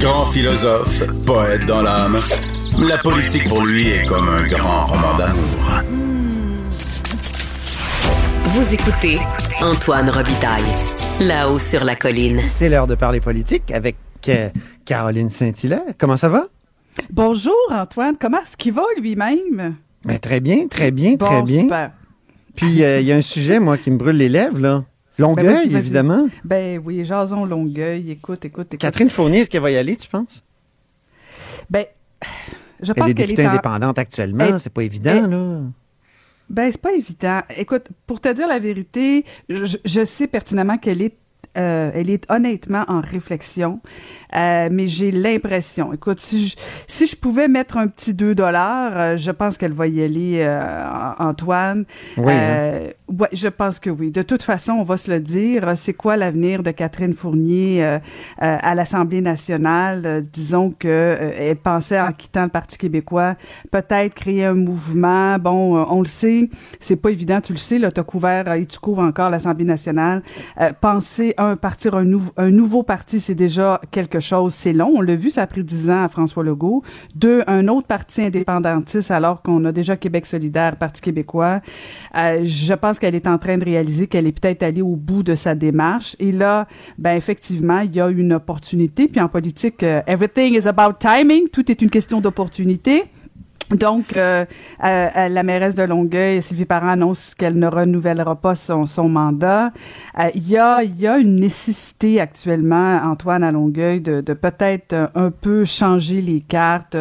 Grand philosophe, poète dans l'âme, la politique pour lui est comme un grand roman d'amour. Vous écoutez Antoine Robitaille, là-haut sur la colline. C'est l'heure de parler politique avec euh, Caroline Saint-Hilaire. Comment ça va? Bonjour Antoine, comment est-ce qu'il va lui-même? Ben, très bien, très bien, très Bon, bien. super. Puis euh, il y a un sujet, moi, qui me brûle les lèvres, là. Longueuil, Ben, évidemment. Ben oui, Jason Longueuil, écoute, écoute, écoute. Catherine Fournier, est-ce qu'elle va y aller, tu penses? Ben, je pense est qu'elle est en... indépendante actuellement, Elle- c'est pas évident, elle- là. Ben, c'est pas évident. Écoute, pour te dire la vérité, je, je sais pertinemment qu'elle est euh, elle est honnêtement en réflexion, euh, mais j'ai l'impression, écoute, si je, si je pouvais mettre un petit 2 dollars, euh, je pense qu'elle va y aller, Antoine. Oui, hein. Euh, ouais, je pense que oui. De toute façon, on va se le dire, c'est quoi l'avenir de Catherine Fournier euh, euh, à l'Assemblée nationale? Euh, disons que euh, elle pensait, en quittant le Parti québécois, peut-être créer un mouvement. Bon, euh, on le sait, c'est pas évident, tu le sais, là, tu as couvert euh, et tu couvres encore l'Assemblée nationale. Euh, penser, un, partir un, nou- un nouveau parti, c'est déjà quelque chose, c'est long. On l'a vu, ça a pris dix ans à François Legault. Deux, un autre parti indépendantiste, alors qu'on a déjà Québec solidaire, Parti québécois. Euh, je pense qu'elle est en train de réaliser qu'elle est peut-être allée au bout de sa démarche. Et là, ben effectivement, il y a une opportunité. Puis en politique, euh, everything is about timing. Tout est une question d'opportunité. Donc, euh, euh, euh, la mairesse de Longueuil, Sylvie Parent, annonce qu'elle ne renouvellera pas son, son mandat. Euh, Il y, a, il y a une nécessité actuellement, Antoine, à Longueuil, de, de peut-être un peu changer les cartes,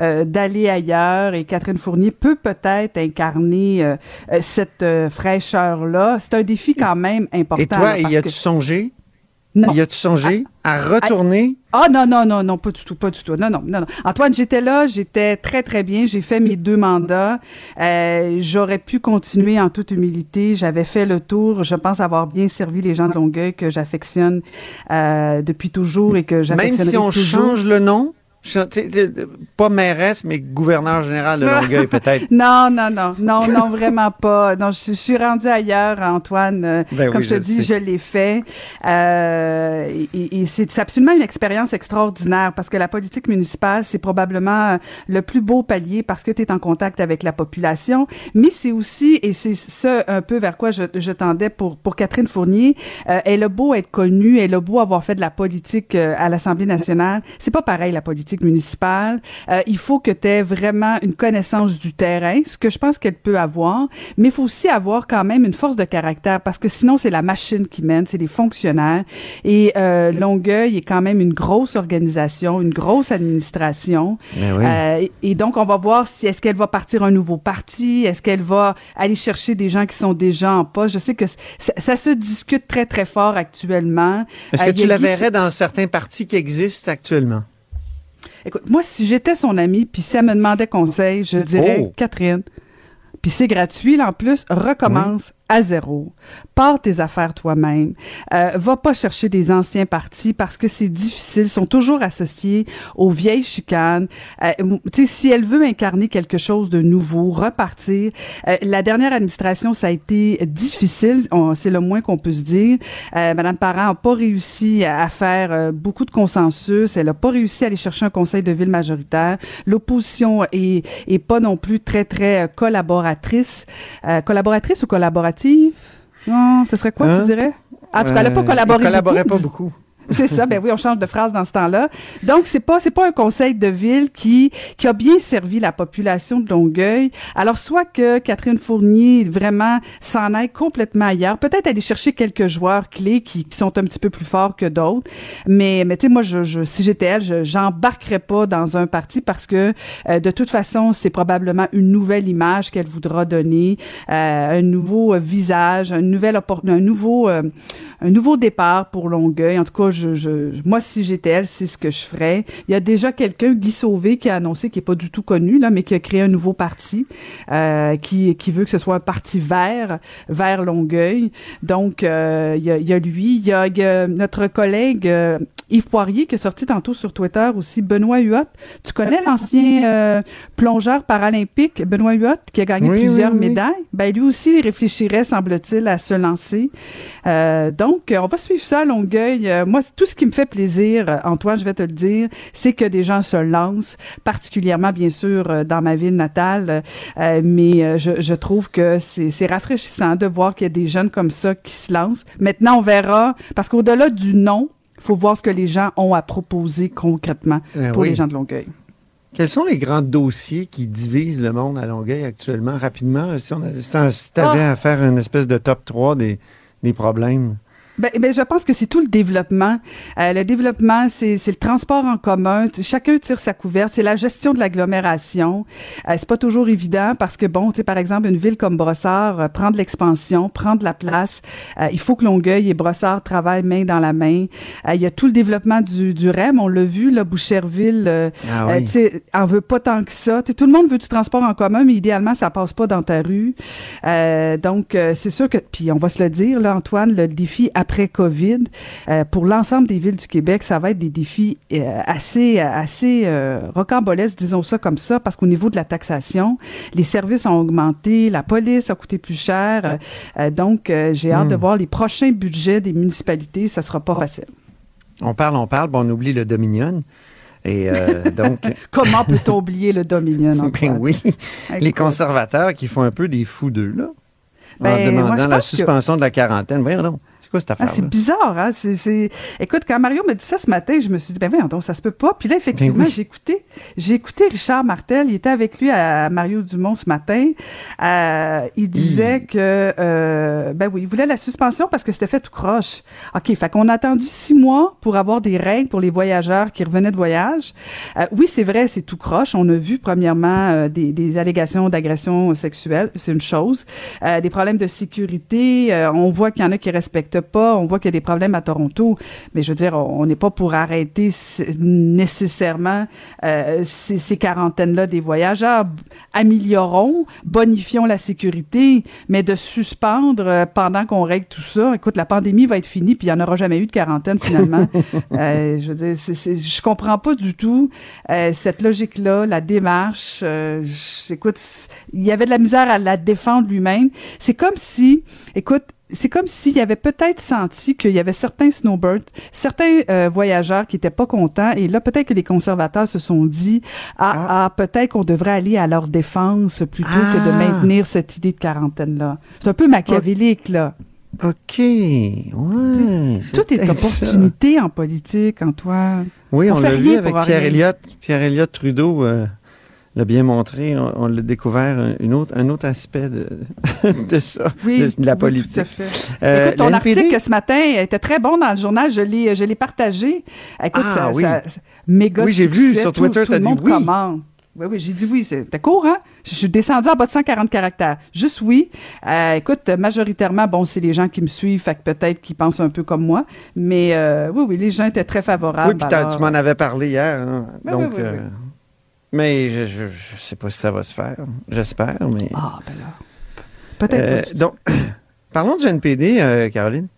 euh, d'aller ailleurs. Et Catherine Fournier peut peut-être incarner cette fraîcheur-là. C'est un défi quand même important. Et toi, y as-tu que- songé? Non. Y as-tu songé à retourner? Ah non, non, non, non, pas du tout, pas du tout. Non, non, non, non. Antoine, j'étais là, j'étais très, très bien. J'ai fait mes deux mandats. Euh, J'aurais pu continuer en toute humilité. J'avais fait le tour. Je pense avoir bien servi les gens de Longueuil que j'affectionne euh, depuis toujours et que Même j'affectionnerai si on toujours. change le nom? Pas mairesse, mais gouverneur général de Longueuil, peut-être. Non, non, non, non, non, vraiment pas. Non, je, je suis rendue ailleurs, Antoine. Euh, Ben Comme oui, je te je dis, sais. je l'ai fait. Euh, et et c'est absolument une expérience extraordinaire parce que la politique municipale, c'est probablement euh, le plus beau palier parce que tu es en contact avec la population. Mais c'est aussi, et c'est ce un peu vers quoi je, je tendais pour, pour Catherine Fournier, euh, elle a beau être connue, elle a beau avoir fait de la politique à l'Assemblée nationale. C'est pas pareil, la politique municipale. Euh, il faut que tu aies vraiment une connaissance du terrain, ce que je pense qu'elle peut avoir, mais il faut aussi avoir quand même une force de caractère parce que sinon, c'est la machine qui mène, c'est les fonctionnaires. Et euh, Longueuil est quand même une grosse organisation, une grosse administration. Oui. Euh, et, et donc, on va voir si est-ce qu'elle va partir un nouveau parti, est-ce qu'elle va aller chercher des gens qui sont déjà en poste. Je sais que ça, ça se discute très, très fort actuellement. Est-ce que tu la verrais dans certains partis qui existent actuellement? Écoute, moi, si j'étais son amie, puis si elle me demandait conseil, je dirais, Oh. Catherine, puis c'est gratuit, là, en plus, recommence à zéro. Pars tes affaires toi-même. Euh, va pas chercher des anciens partis parce que c'est difficile. Ils sont toujours associés aux vieilles chicanes. Euh, si elle veut incarner quelque chose de nouveau, repartir. Euh, la dernière administration, ça a été difficile. C'est le moins qu'on peut se dire. Euh, Madame Parent n'a pas réussi à faire euh, beaucoup de consensus. Elle n'a pas réussi à aller chercher un conseil de ville majoritaire. L'opposition est, est pas non plus très, très euh, collaboratrice. Collaboratrice ou collaborative? Non, ce serait quoi, Hein? tu dirais? En tout cas, elle n'a pas collaboré il collaborait beaucoup. pas beaucoup. C'est ça, ben oui, on change de phrase dans ce temps-là. Donc c'est pas c'est pas un conseil de ville qui qui a bien servi la population de Longueuil. Alors soit que Catherine Fournier vraiment s'en aille complètement ailleurs, peut-être aller chercher quelques joueurs clés qui, qui sont un petit peu plus forts que d'autres, mais mais tu sais moi je, je si j'étais elle, je j'embarquerais pas dans un parti parce que euh, de toute façon, c'est probablement une nouvelle image qu'elle voudra donner, euh, un nouveau euh, visage, un nouvel un nouveau euh, un nouveau départ pour Longueuil. En tout cas, moi, si j'étais elle, c'est ce que je ferais. Il y a déjà quelqu'un, Guy Sauvé, qui a annoncé, qui est pas du tout connu, là, mais qui a créé un nouveau parti, euh, qui, veut que ce soit un parti vert, vers Longueuil. Donc, euh, il, y a, lui, il y a, il y a notre collègue euh, Yves Poirier qui est sorti tantôt sur Twitter aussi, Benoît Huot. Tu connais l'ancien euh, plongeur paralympique Benoît Huot qui a gagné plusieurs médailles? Ben lui aussi il réfléchirait, semble-t-il, à se lancer. Euh, donc, on va suivre ça à Longueuil. Euh, moi, tout ce qui me fait plaisir, Antoine, je vais te le dire, c'est que des gens se lancent, particulièrement, bien sûr, dans ma ville natale. mais je, je trouve que c'est rafraîchissant de voir qu'il y a des jeunes comme ça qui se lancent. Maintenant, on verra, parce qu'au-delà du nom, faut voir ce que les gens ont à proposer concrètement eh pour les gens de Longueuil. Quels sont les grands dossiers qui divisent le monde à Longueuil actuellement, rapidement? Si, tu avais ah! à faire une espèce de top 3 des, des problèmes. Ben, ben, je pense que c'est tout le développement. Euh, le développement, c'est le transport en commun. Chacun tire sa couverte. C'est la gestion de l'agglomération. Euh, c'est pas toujours évident parce que bon, tu sais, par exemple, une ville comme Brossard euh, prend de l'expansion, prend de la place. Euh, il faut que Longueuil et Brossard travaillent main dans la main. Euh, il y a tout le développement du, du REM. On l'a vu, là, Boucherville, ah oui. tu sais, en veut pas tant que ça. tout le monde veut du transport en commun, mais idéalement, ça passe pas dans ta rue. donc, c'est sûr que, puis on va se le dire, là, Antoine, le défi à après Covid, euh, pour l'ensemble des villes du Québec, ça va être des défis euh, assez, assez euh, rocambolesques, disons ça comme ça, parce qu'au niveau de la taxation, les services ont augmenté, la police a coûté plus cher. donc, j'ai hâte de hmm. voir les prochains budgets des municipalités. Ça sera pas facile. On parle, on parle, bon, on oublie le Dominion. Et donc. Comment peut-on oublier le Dominion? Ben oui. Les conservateurs qui font un peu des fous d'eux, là. en ben, demandant la suspension de la quarantaine. Voyons donc. Ah, c'est bizarre, hein? C'est, Écoute, quand Mario me dit ça ce matin, je me suis dit, ben voyons donc, ça se peut pas. Puis là, effectivement, ben j'ai écouté, j'ai écouté Richard Martel. Il était avec lui à Mario Dumont ce matin. Euh, il disait que, euh, ben oui, il voulait la suspension parce que c'était fait tout croche. OK, fait qu'on a attendu six mois pour avoir des règles pour les voyageurs qui revenaient de voyage. Euh, oui, c'est vrai, c'est tout croche. On a vu, premièrement, euh, des, des, allégations d'agression sexuelle. C'est une chose. Euh, des problèmes de sécurité. on voit qu'il y en a qui respectent pas. On voit qu'il y a des problèmes à Toronto, mais je veux dire, on n'est pas pour arrêter nécessairement euh, ces, ces quarantaines-là des voyageurs. Améliorons, bonifions la sécurité, mais de suspendre euh, pendant qu'on règle tout ça. Écoute, la pandémie va être finie, puis il n'y en aura jamais eu de quarantaine finalement. euh, je veux dire, je comprends pas du tout cette logique-là, la démarche. Écoute, il y avait de la misère à la défendre lui-même. C'est comme si, écoute, c'est comme s'il avait peut-être senti qu'il y avait certains snowbirds, certains euh, voyageurs qui étaient pas contents, et là peut-être que les conservateurs se sont dit ah, ah. ah peut-être qu'on devrait aller à leur défense plutôt que de ah. maintenir cette idée de quarantaine là. C'est un peu machiavélique là. OK. Ouais, tout est opportunité en politique, Antoine. Oui, on, l'a vu avec Pierre Elliott, Pierre Elliott Trudeau. Euh, l'a bien montré. On, l'a découvert une autre, un autre aspect de, de ça, de, la politique. tout à fait. Euh, Écoute, ton article ce matin était très bon dans le journal. Je l'ai, je l'ai partagé. Écoute, ah, ça, oui. ça, méga Oui, j'ai vu sur Twitter, tu as dit oui. Oui, oui, j'ai dit oui. C'était court, hein? Je suis descendu en bas de 140 caractères. Juste oui. Euh, écoute, majoritairement, bon, c'est les gens qui me suivent, fait que peut-être qu'ils pensent un peu comme moi. Mais euh, oui, oui, les gens étaient très favorables. Oui, puis tu m'en avais parlé hier. Hein? Donc, oui, oui, mais je, je, sais pas si ça va se faire. J'espère, mais. Ah, ben là. Peut-être. Euh, donc, parlons du NPD, euh, Caroline.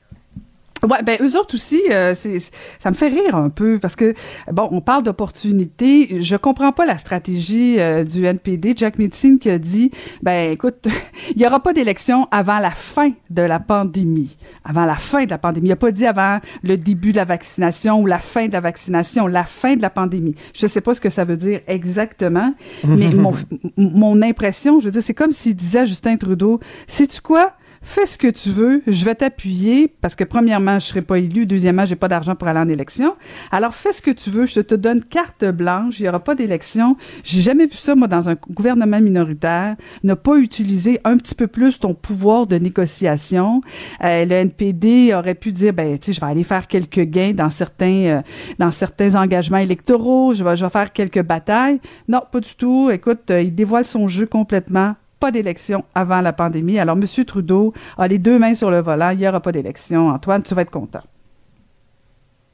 Ouais, ben eux autres aussi, euh, c'est, ça me fait rire un peu parce que bon, on parle d'opportunités. Je comprends pas la stratégie euh, du NPD. Jack Metzing qui a dit, ben écoute, il y aura pas d'élection avant la fin de la pandémie. Avant la fin de la pandémie. Il a pas dit avant le début de la vaccination ou la fin de la vaccination, la fin de la pandémie. Je sais pas ce que ça veut dire exactement, mais mon, mon impression, je veux dire, c'est comme s'il disait à Justin Trudeau, sais-tu quoi? Fais ce que tu veux, je vais t'appuyer parce que premièrement, je serai pas élu, deuxièmement, j'ai pas d'argent pour aller en élection. Alors fais ce que tu veux, je te donne carte blanche, il y aura pas d'élection. J'ai jamais vu ça moi dans un gouvernement minoritaire, ne pas utiliser un petit peu plus ton pouvoir de négociation. Euh, le NPD aurait pu dire ben tu sais, je vais aller faire quelques gains dans certains euh, dans certains engagements électoraux, je vais je vais faire quelques batailles. Non, pas du tout. Écoute, euh, il dévoile son jeu complètement pas d'élection avant la pandémie. Alors, M. Trudeau a les deux mains sur le volant. Il n'y aura pas d'élection. Antoine, tu vas être content.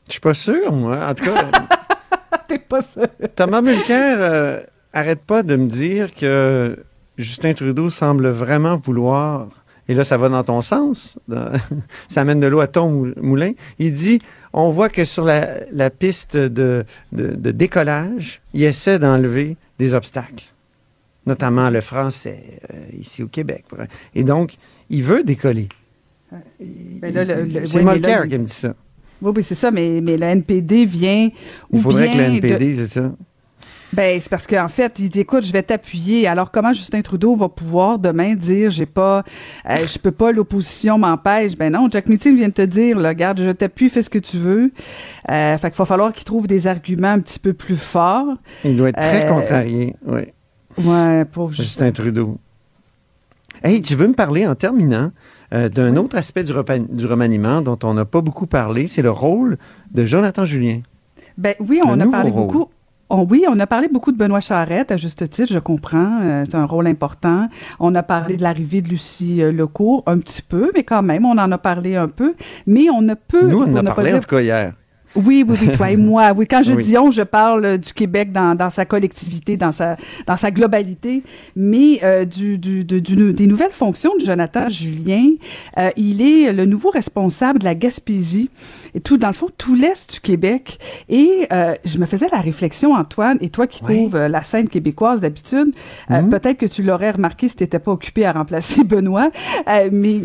Je suis pas sûr, moi. En tout cas. T'es pas sûr. Thomas Mulcair euh, arrête pas de me dire que Justin Trudeau semble vraiment vouloir et là, ça va dans ton sens, ça amène de l'eau à ton moulin. Il dit, on voit que sur la, piste de, décollage, il essaie d'enlever des obstacles, notamment le français, euh, ici au Québec. Et donc, il veut décoller. Ben c'est Molker qui me dit ça. Oui, oui, c'est ça, mais, mais le NPD vient. Il faudrait que le NPD, c'est ça. Ben, c'est parce qu'en fait, il dit écoute, je vais t'appuyer. Alors, comment Justin Trudeau va pouvoir demain dire j'ai pas, euh, je peux pas, l'opposition m'empêche? Ben non, Jack Meeting vient de te dire, là, regarde, je t'appuie, fais ce que tu veux. Euh, fait qu'il va falloir qu'il trouve des arguments un petit peu plus forts. Il doit être très euh, contrarié, oui. Ouais, pauvre Justin Trudeau. Hey, tu veux me parler en terminant d'un autre aspect du, du remaniement dont on n'a pas beaucoup parlé, c'est le rôle de Jonathan Julien. Ben oui, on a parlé beaucoup. Oh oui, on a parlé beaucoup de Benoît Charette, à juste titre, je comprends. Euh, c'est un rôle important. On a parlé de l'arrivée de Lucie euh, Lecourt, un petit peu, mais quand même, on en a parlé un peu. Mais on ne peut... Nous, on en a parlé en tout cas hier. Oui, oui, oui, toi et moi. Oui, quand je dis on, je parle du Québec dans, dans, sa collectivité, dans sa, dans sa globalité, mais euh, du, du, des nouvelles fonctions de Jonathan Julien. Euh, il est le nouveau responsable de la Gaspésie et tout, dans le fond, tout l'Est du Québec. Et euh, je me faisais la réflexion, Antoine, et toi qui couvres la scène québécoise d'habitude, mhm. peut-être que tu l'aurais remarqué si tu n'étais pas occupé à remplacer Benoît, mais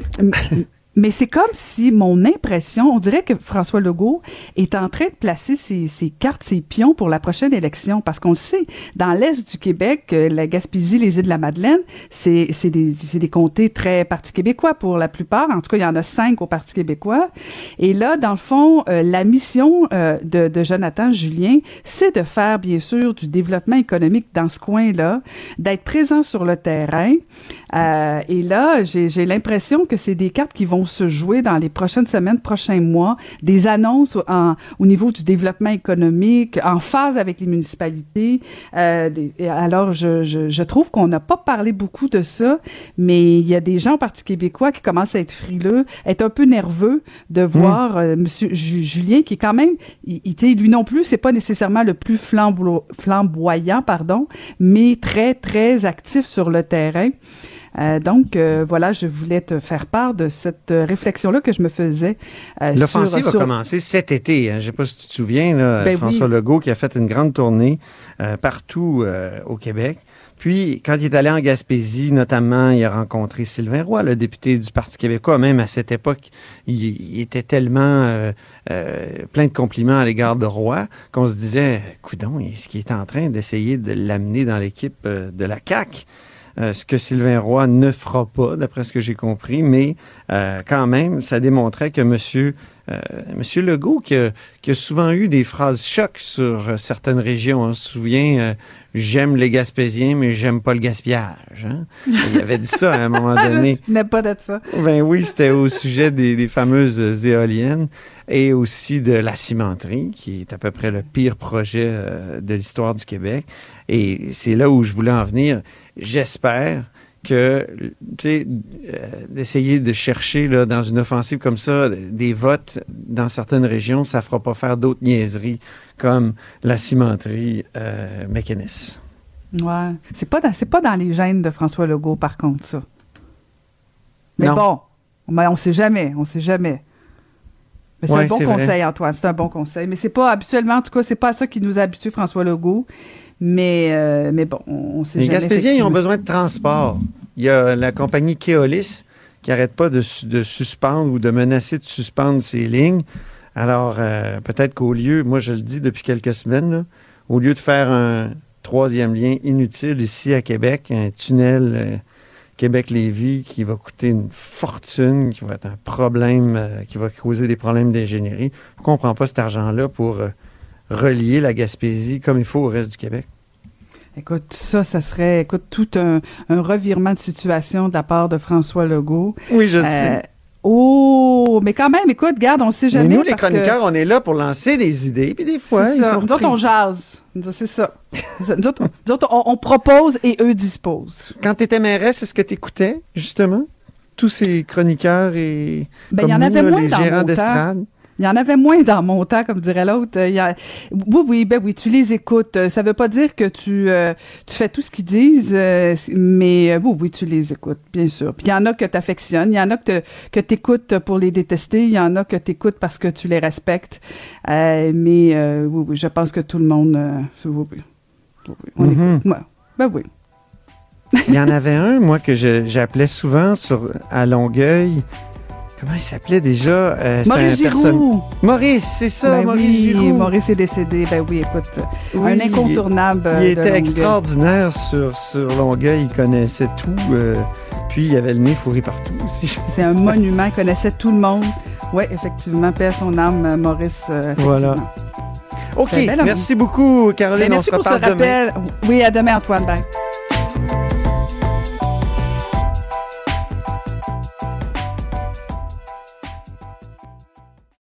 mais c'est comme si mon impression, on dirait que François Legault est en train de placer ses, ses cartes, ses pions pour la prochaine élection, parce qu'on le sait, dans l'est du Québec, euh, la Gaspésie, les îles de la Madeleine, c'est des, des comtés très Parti québécois pour la plupart. En tout cas, il y en a cinq au Parti québécois. Et là, dans le fond, euh, la mission euh, de, de, Jonathan Julien, c'est de faire, bien sûr, du développement économique dans ce coin-là, d'être présent sur le terrain. et là, j'ai l'impression que c'est des cartes qui vont se jouer dans les prochaines semaines, prochains mois, des annonces au niveau du développement économique, en phase avec les municipalités. Euh, alors, je, trouve qu'on n'a pas parlé beaucoup de ça, mais il y a des gens au Parti québécois qui commencent à être frileux, être un peu nerveux de voir M. Hmm. Euh, Monsieur Julien, qui est quand même, il, lui non plus, c'est pas nécessairement le plus flamboyant, pardon, mais très, très actif sur le terrain. Euh, donc, euh, voilà, je voulais te faire part de cette euh, réflexion-là que je me faisais. L'offensive a commencé cet été. Hein. Je ne sais pas si tu te souviens, là, ben François Legault qui a fait une grande tournée partout au Québec. Puis, quand il est allé en Gaspésie, notamment, il a rencontré Sylvain Roy, le député du Parti québécois. Même à cette époque, il, était tellement plein de compliments à l'égard de Roy qu'on se disait, coudon, est-ce qu'il est en train d'essayer de l'amener dans l'équipe de la CAQ? Euh, ce que Sylvain Roy ne fera pas, d'après ce que j'ai compris, mais euh, quand même, ça démontrait que Monsieur, euh, Monsieur Legault, qui a, souvent eu des phrases chocs sur certaines régions, on se souvient, j'aime les Gaspésiens, mais j'aime pas le gaspillage. Hein. Il avait dit ça à un moment donné. Je pas de ça. Ben oui, c'était au sujet des, des, fameuses éoliennes et aussi de la cimenterie, qui est à peu près le pire projet de l'histoire du Québec. Et c'est là où je voulais en venir. J'espère que, tu sais, euh, d'essayer de chercher là, dans une offensive comme ça des votes dans certaines régions, ça fera pas faire d'autres niaiseries comme la cimenterie euh, mécaniste. Ouais. C'est pas, dans, pas dans les gènes de François Legault, par contre, ça. Mais bon, mais on sait jamais, on sait jamais. c'est un bon conseil, Antoine, c'est un bon conseil. Mais c'est pas, habituellement, en tout cas, c'est pas à ça qui nous habitue François Legault. Mais, euh, mais bon, on sait Les Gaspésiens, ils ont besoin de transport. Il y a la compagnie Keolis qui n'arrête pas de, de, suspendre ou de menacer de suspendre ses lignes. Alors, euh, peut-être qu'au lieu, moi je le dis depuis quelques semaines, au lieu de faire un troisième lien inutile ici à Québec, un tunnel euh, Québec-Lévis qui va coûter une fortune, qui va être un problème, qui va causer des problèmes d'ingénierie, pourquoi on ne prend pas cet argent-là pour relier la Gaspésie comme il faut au reste du Québec? Écoute, ça, ça serait, écoute, tout un, revirement de situation de la part de François Legault. Oui, je euh, sais. Oh, mais quand même, écoute, garde, on sait jamais. Mais nous, les chroniqueurs, on est là pour lancer des idées, puis des fois, ils ça. sont Nous autres, on jase. C'est ça. nous autres, on, propose et eux disposent. Quand tu étais mairesse, est-ce que tu écoutais, justement, tous ces chroniqueurs et ben, y en avait moins les gérants d'estrade? Il y en avait moins dans mon temps, comme dirait l'autre. Oui, oui, ben oui, tu les écoutes. Ça veut pas dire que tu, tu fais tout ce qu'ils disent, mais oui, oui, tu les écoutes, bien sûr. Puis il y en a que tu affectionnes, il y en a que tu écoutes pour les détester, il y en a que tu écoutes parce que tu les respectes. mais oui, oui, je pense que tout le monde... oui, oui. On mm-hmm. écoute. Ben oui. Il y en avait un, moi, que j'appelais souvent sur, à Longueuil. Comment il s'appelait déjà? Euh, Maurice Giroux. Maurice, c'est ça, ben Maurice oui, Giroux. Maurice est décédé. Ben oui, écoute, un incontournable. Il, était extraordinaire sur, sur Longueuil. Il connaissait tout. Euh, puis il avait le nez fourré partout aussi. C'est un monument. Il connaissait tout le monde. Oui, effectivement. Paix à son âme, Maurice. Euh, voilà. OK. Merci beaucoup, Caroline. Ben, merci on se pour ce rappel. Oui, à demain, Antoine. Bye.